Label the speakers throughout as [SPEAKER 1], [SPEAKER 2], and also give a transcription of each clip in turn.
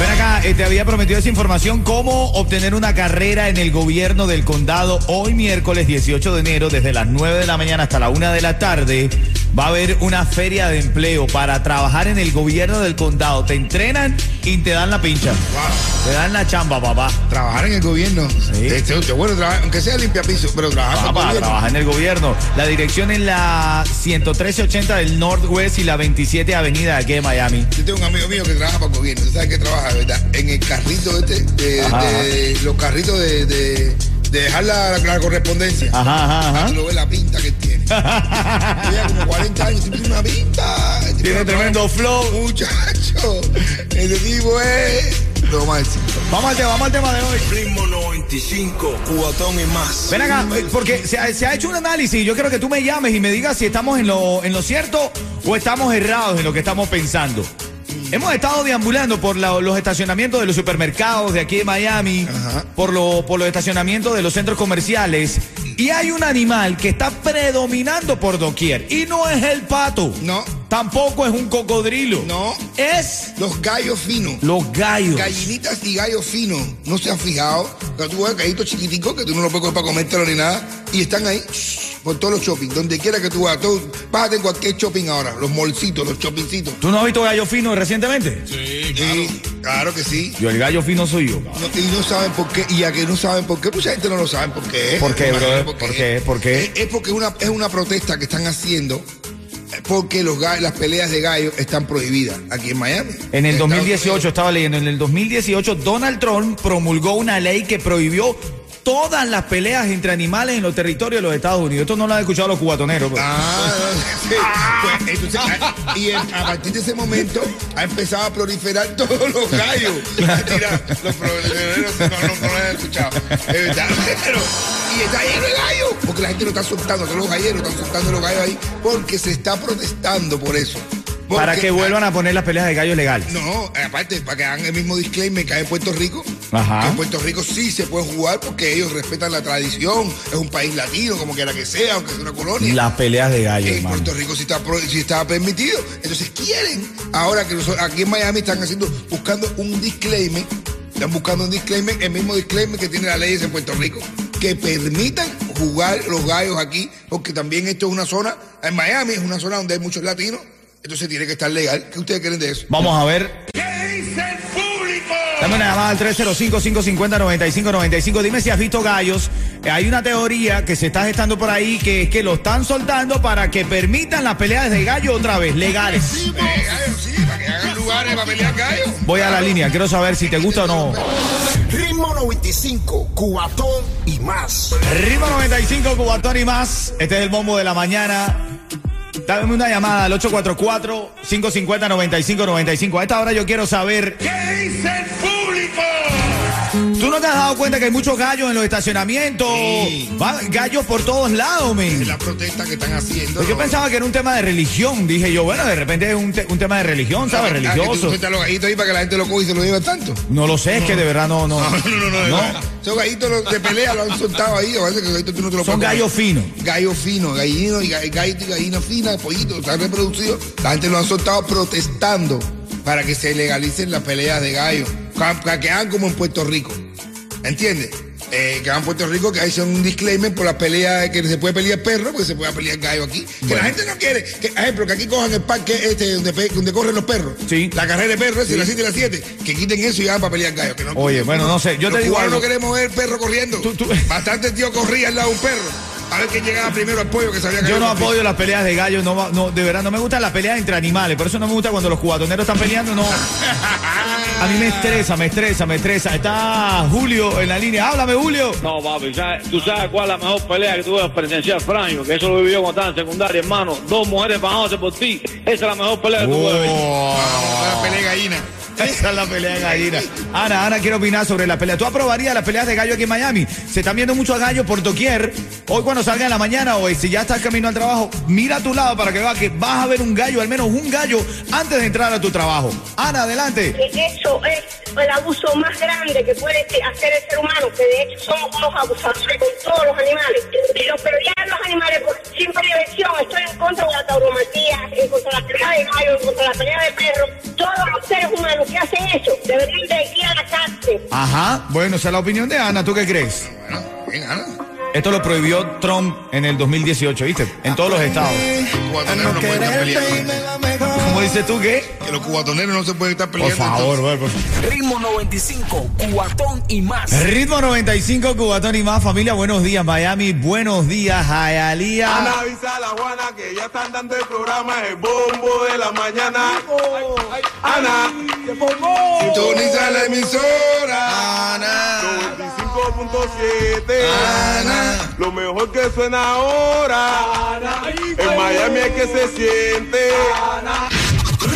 [SPEAKER 1] Ven acá, eh, te había prometido esa información, cómo obtener una carrera en el gobierno del condado hoy miércoles 18 de enero desde las 9 de la mañana hasta la 1 de la tarde. Va a haber una feria de empleo para trabajar en el gobierno del condado. Te entrenan y te dan la pincha. Te dan la chamba, papá.
[SPEAKER 2] Trabajar en el gobierno.
[SPEAKER 1] Sí.
[SPEAKER 2] Este, este, bueno, trabajar, aunque sea limpia piso, pero trabajar en el
[SPEAKER 1] Papá, trabaja en el gobierno. La dirección es la 11380 del Northwest y la 27 Avenida aquí en Miami.
[SPEAKER 2] Yo tengo un amigo mío que trabaja para el gobierno. ¿Tú sabes qué trabaja, de verdad? En el carrito este, de, de- los carritos de, de- de dejar la, la correspondencia.
[SPEAKER 1] Ajá, ajá, ajá.
[SPEAKER 2] Tú lo ves la pinta que tiene. Tiene como 40 años, tiene una pinta.
[SPEAKER 1] Tiene tremendo flow.
[SPEAKER 2] Muchacho, ese tipo es lo máximo.
[SPEAKER 1] Vamos al tema, vamos al tema de hoy.
[SPEAKER 3] Ritmo 95, cuatón y más.
[SPEAKER 1] Ven acá, porque se ha, se ha hecho un análisis y yo quiero que tú me llames y me digas si estamos en lo, en lo cierto o estamos errados en lo que estamos pensando. Hemos estado deambulando por la- los estacionamientos de los supermercados de aquí de Miami,
[SPEAKER 2] Ajá.
[SPEAKER 1] por, lo- por los estacionamientos de los centros comerciales, y hay un animal que está predominando por doquier, y no es el pato,
[SPEAKER 2] No.
[SPEAKER 1] Tampoco es un cocodrilo,
[SPEAKER 2] No.
[SPEAKER 1] es
[SPEAKER 2] Los gallos finos.
[SPEAKER 1] los gallos.
[SPEAKER 2] Gallinitas y gallos finos. ¿No se han fijado? Que tú ves gallitos chiquiticos que tú no los puedes coger para comértelo ni nada. Y están ahí shh, por todos los shopping. Donde quiera que tú vayas. Todo, bájate en cualquier shopping ahora. Los molcitos, los shoppingcitos.
[SPEAKER 1] ¿Tú no has visto gallo fino recientemente?
[SPEAKER 2] Sí, claro que sí.
[SPEAKER 1] Yo el gallo fino soy yo.
[SPEAKER 2] No- y no saben por qué. Y a que no saben por qué, mucha gente no lo sabe por qué.
[SPEAKER 1] ¿Por qué, brother? ¿Por qué? ¿Por qué?
[SPEAKER 2] Es, es porque una, es una protesta que están haciendo porque los las peleas de gallos están prohibidas aquí en Miami.
[SPEAKER 1] En el
[SPEAKER 2] Estados
[SPEAKER 1] 2018,
[SPEAKER 2] Unidos.
[SPEAKER 1] estaba leyendo, en el 2018 Donald Trump promulgó una ley que prohibió todas las peleas entre animales en los territorios de los Estados Unidos. Esto no lo han escuchado los cubatoneros. pues.
[SPEAKER 2] Ah, sí. Pues, entonces, ah, y a partir de ese momento ha empezado a proliferar todos los gallos. Los no, no, lo han escuchado. Es pero, y está lleno de gallos, porque la gente lo está soltando, todos los galleros están soltando los gallos ahí, porque se está protestando por eso.
[SPEAKER 1] Para que vuelvan a poner las peleas de gallos legales.
[SPEAKER 2] no, aparte, para que hagan el mismo disclaimer que hay en Puerto Rico.
[SPEAKER 1] Ajá.
[SPEAKER 2] que En Puerto Rico sí se puede jugar porque ellos respetan la tradición. Es un país latino, como quiera que sea, aunque sea una colonia.
[SPEAKER 1] Las peleas de gallos,
[SPEAKER 2] En
[SPEAKER 1] hermano.
[SPEAKER 2] Puerto Rico sí está, sí está permitido. Entonces quieren, ahora que nosotros- aquí en Miami están haciendo, buscando un disclaimer, están buscando un disclaimer, el mismo disclaimer que tiene la ley en Puerto Rico, que permitan jugar los gallos aquí, porque también esto es una zona, en Miami es una zona donde hay muchos latinos, entonces tiene que estar legal. ¿Qué ustedes creen de eso?
[SPEAKER 1] Vamos a ver.
[SPEAKER 3] ¿Qué dice el público?
[SPEAKER 1] Dame una llamada al 305-550-9595. Dime si has visto gallos. Eh, Hay una teoría que se está gestando por ahí que es que lo están soltando para que permitan las peleas de gallo otra vez, legales.
[SPEAKER 2] Sí, para que hagan lugares para pelear gallos.
[SPEAKER 1] Voy a la línea, quiero saber si te gusta o no.
[SPEAKER 3] Ritmo 95, cuatón y más.
[SPEAKER 1] Ritmo 95, Cubatón y más. Este es el bombo de la mañana. Dame una llamada al 844-550-9595. A esta hora yo quiero saber,
[SPEAKER 3] ¿Qué dice?
[SPEAKER 1] ¿Tú no te has dado cuenta que hay muchos gallos en los estacionamientos?
[SPEAKER 2] Sí.
[SPEAKER 1] Va- gallos por todos lados,
[SPEAKER 2] Es
[SPEAKER 1] men.
[SPEAKER 2] la protesta que están haciendo.
[SPEAKER 1] Pues yo pensaba que era un tema de religión. Dije yo, bueno, de repente es un, te- un tema de religión, ¿sabes?
[SPEAKER 2] Ah, que tú
[SPEAKER 1] Religioso.
[SPEAKER 2] sueltas los gallitos ahí para que la gente lo coja y se lo lleve tanto.
[SPEAKER 1] No lo sé, es que de verdad no, no.
[SPEAKER 2] No, no, no, no. Esos gallitos de pelea lo han soltado ahí. A veces que los gallitos tú no te los
[SPEAKER 1] Son gallos finos.
[SPEAKER 2] Gallos finos, gallinos y ga- gallito y gallina fina, pollitos, están reproducidos. La gente lo han soltado protestando para que se legalicen las peleas de gallos. Ca- Para que hagan como en Puerto Rico. ¿Entiendes? Eh, que en Puerto Rico que hay son un disclaimer por las peleas que se puede pelear perro, porque se puede pelear gallo aquí. Que la gente no quiere, que, ejemplo, que aquí cojan el parque este donde, donde corren los perros.
[SPEAKER 1] Sí.
[SPEAKER 2] La carrera de perros, y las 7 y las 7. Que quiten eso y hagan para pelear gallo. Que no,
[SPEAKER 1] Oye, bueno, no sé, yo te digo algo.
[SPEAKER 2] no queremos ver perro corriendo.
[SPEAKER 1] Tú- tú-
[SPEAKER 2] Bastante tío corría al lado de un perro. A ver quién llegaba primero al pollo que sabía que
[SPEAKER 1] Yo no apoyo las peleas de gallos, no, no, de verdad no me gustan las peleas entre animales, por eso no me gusta cuando los cubatoneros están peleando, no. A mí me estresa, me estresa, me estresa. Está Julio en la línea, háblame Julio.
[SPEAKER 4] No, papi, ¿sabes? tú sabes cuál es la mejor pelea que tuve presenciar, Franjo, que eso lo vivió cuando estaba en secundaria, hermano. Dos mujeres bajándose por ti. Esa es la mejor pelea que tuve.
[SPEAKER 2] Gallina.
[SPEAKER 1] La pelea de gallina. Ana, Ana quiere opinar sobre la pelea. ¿Tú aprobarías las peleas de gallo aquí en Miami? Se están viendo muchos gallos por doquier. Hoy cuando salga en la mañana o si ya estás camino al trabajo, mira a tu lado para que veas que vas a ver un gallo, al menos un gallo, antes de entrar a tu trabajo. Ana, adelante.
[SPEAKER 5] eso es el abuso más grande que puede hacer el ser humano, que de hecho somos unos abusadores con todos los animales. Pero pelear los animales por simple diversión, estoy en contra de la tauromatía, de la pelea de gallo, contra la pelea de perro. Todos los seres humanos que hacen eso deberían de ir a la cárcel.
[SPEAKER 1] Ajá, bueno, esa es la opinión de Ana. ¿Tú qué crees?
[SPEAKER 2] Bueno, bien, Ana.
[SPEAKER 1] Esto lo prohibió Trump en el 2018, ¿viste? En todos los estados. ¿Cómo dices tú qué?
[SPEAKER 2] Que los cubatoneros no se pueden estar
[SPEAKER 1] Por
[SPEAKER 2] peleando.
[SPEAKER 1] favor, por favor.
[SPEAKER 6] Ritmo 95, cuatón y más.
[SPEAKER 1] Ritmo 95, Cubatón y más. Familia, buenos días, Miami. Buenos días, Hialeah.
[SPEAKER 7] Ana avisa a la Juana que ya están dando el programa El Bombo de la Mañana. Ana,
[SPEAKER 2] Sintoniza la emisora. Ana.
[SPEAKER 7] 95.7.
[SPEAKER 2] Ana.
[SPEAKER 7] Lo mejor que suena ahora. En Miami es que se siente.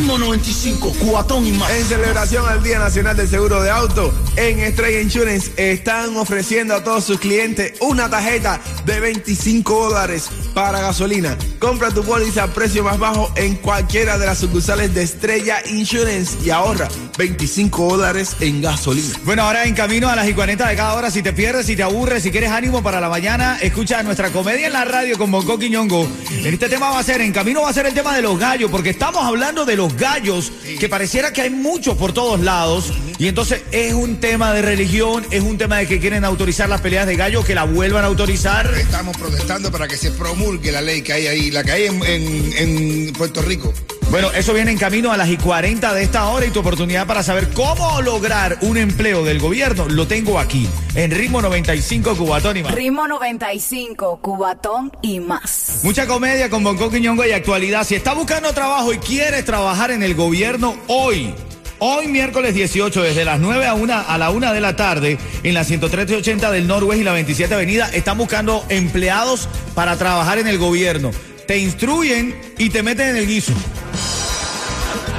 [SPEAKER 3] Ritmo 95, cuatón y más.
[SPEAKER 8] En celebración al Día Nacional del Seguro de Auto, en Estrella Insurance están ofreciendo a todos sus clientes una tarjeta de 25 dólares para gasolina. Compra tu póliza a precio más bajo en cualquiera de las sucursales de Estrella Insurance y ahorra 25 dólares en gasolina.
[SPEAKER 1] Bueno, ahora en camino a las y 40 de cada hora. Si te pierdes, si te aburres, si quieres ánimo para la mañana, escucha nuestra comedia en la radio con Bonco Quiñongo. En este tema va a ser, en camino va a ser el tema de los gallos, porque estamos hablando de los gallos, que pareciera que hay muchos por todos lados. Y entonces es un tema de religión, es un tema de que quieren autorizar las peleas de gallos, que la vuelvan a autorizar.
[SPEAKER 2] Estamos protestando para que se promulgue la ley que hay ahí, la que hay en, en- en Puerto Rico.
[SPEAKER 1] Bueno, eso viene en camino a las y 40 de esta hora y tu oportunidad para saber cómo lograr un empleo del gobierno lo tengo aquí, en Ritmo 95 Cubatón y más.
[SPEAKER 9] Ritmo 95, Cubatón y más.
[SPEAKER 1] Mucha comedia con Bonco Quiñongo y actualidad. Si estás buscando trabajo y quieres trabajar en el gobierno hoy, hoy miércoles 18, desde las 9 a, 1, a la 1 de la tarde, en la 10380 del Norwest y la 27 Avenida, están buscando empleados para trabajar en el gobierno. Te instruyen y te meten en el guiso.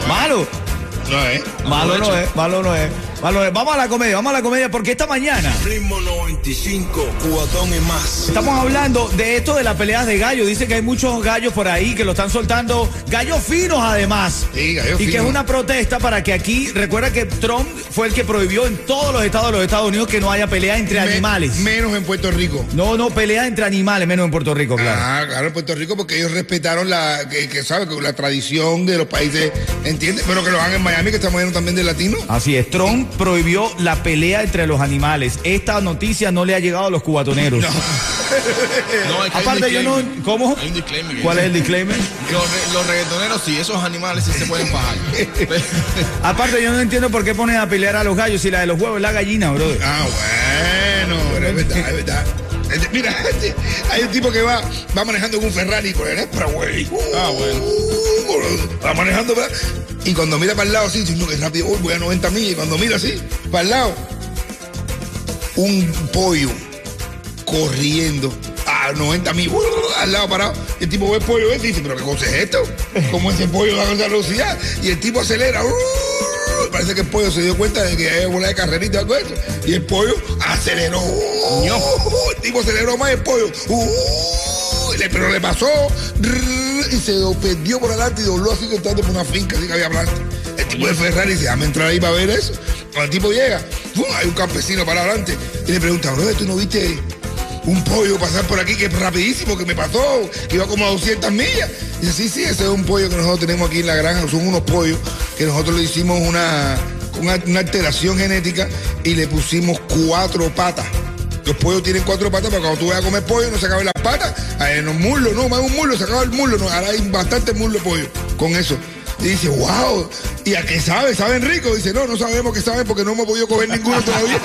[SPEAKER 1] Malo.
[SPEAKER 2] No, ¿eh?
[SPEAKER 1] Malo no es, malo no es. Vamos a la comedia, vamos a la comedia, porque esta mañana
[SPEAKER 3] Ritmo 95, cuatón y más.
[SPEAKER 1] estamos hablando de esto de las peleas de gallos. Dice que hay muchos gallos por ahí que lo están soltando, gallos finos además.
[SPEAKER 2] Sí, gallos
[SPEAKER 1] y que es
[SPEAKER 2] finos.
[SPEAKER 1] una protesta para que aquí, recuerda que Trump fue el que prohibió en todos los estados de los Estados Unidos que no haya pelea entre
[SPEAKER 2] Me-
[SPEAKER 1] animales.
[SPEAKER 2] menos en Puerto Rico.
[SPEAKER 1] No, no, pelea entre animales, menos en Puerto Rico, claro.
[SPEAKER 2] Ah, claro, en Puerto Rico porque ellos respetaron la, que, que sabe, la tradición de los países, ¿entiendes? Pero que lo hagan en Miami, que estamos llenos también de latinos.
[SPEAKER 1] Así es, Trump prohibió la pelea entre los animales. Esta noticia no le ha llegado a los cubatoneros.
[SPEAKER 10] No, es que
[SPEAKER 1] Aparte, yo no. ¿Cómo?
[SPEAKER 10] Hay un disclaimer
[SPEAKER 1] ¿Cuál es el disclaimer?
[SPEAKER 10] Los, re- los reggaetoneros sí, esos animales sí se pueden pagar.
[SPEAKER 1] Aparte, yo no entiendo por qué ponen a pelear a los gallos si la de los huevos es la gallina, brother.
[SPEAKER 2] Ah, bueno, pero es verdad, es verdad. Este, Mira, este, hay un tipo que va, va manejando en un Ferrari con el Expressway.
[SPEAKER 10] Ah, bueno.
[SPEAKER 2] Va manejando, ¿verdad? Y cuando mira para el lado, así, no, que rápido, voy a 90 millas. Y cuando mira así, para el lado, un pollo corriendo a 90 millas, al lado parado. Y el tipo ve el pollo ese y dice, pero ¿qué cosa es esto? ¿Cómo ese pollo va a esa velocidad? Y el tipo acelera. Parece que el pollo se dio cuenta de que hay una de carrerita o algo de eso. Y el pollo aceleró. El tipo aceleró más el pollo. Pero le pasó y se perdió por adelante y dobló así que estando por una finca así que había blanco. El tipo de Ferrari dice, déjame entrar ahí para ver eso. Cuando el tipo llega, hay un campesino para adelante y le pregunta, bro, ¿tú no viste un pollo pasar por aquí que es rapidísimo, que me pasó, que iba como a 200 millas? Y dice, sí, sí, ese es un pollo que nosotros tenemos aquí en la granja, son unos pollos que nosotros le hicimos una, una alteración genética y le pusimos cuatro patas. Los pollos tienen cuatro patas, pero cuando tú vas a comer pollo no se acaban las patas, en los muslos, no, más un muslo, se acaba el muslo, no, ahora hay bastante muslo de pollo con eso. Y dice, wow, ¿y a qué sabe? ¿Saben rico? Dice, no, no sabemos qué saben porque no hemos podido comer ninguno todavía.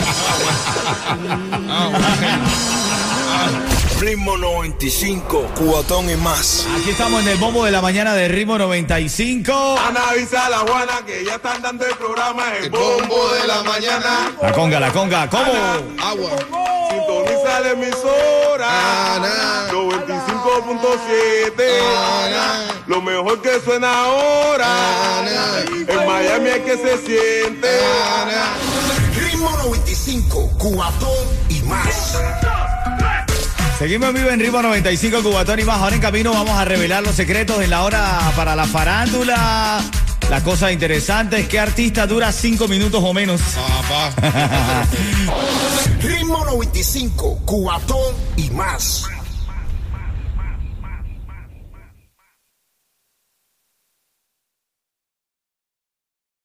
[SPEAKER 3] Ritmo 95, cuatón y más.
[SPEAKER 1] Aquí estamos en el bombo de la mañana de Ritmo 95.
[SPEAKER 7] Ana avisa a la Juana que ya están dando el programa El Bombo de la Mañana.
[SPEAKER 1] La conga, la conga, ¿cómo?
[SPEAKER 10] Agua.
[SPEAKER 7] Sintoniza la emisora.
[SPEAKER 2] Ana.
[SPEAKER 7] 95.7. Lo mejor que suena ahora. En Miami es que se siente.
[SPEAKER 3] Ritmo 95, Cubatón y más.
[SPEAKER 1] Seguimos en vivo en Ritmo 95 Cubatón y más. Ahora en camino vamos a revelar los secretos en la hora para la farándula. La cosa interesante es que artista dura cinco minutos o menos.
[SPEAKER 3] Ritmo 95, Cubatón y más.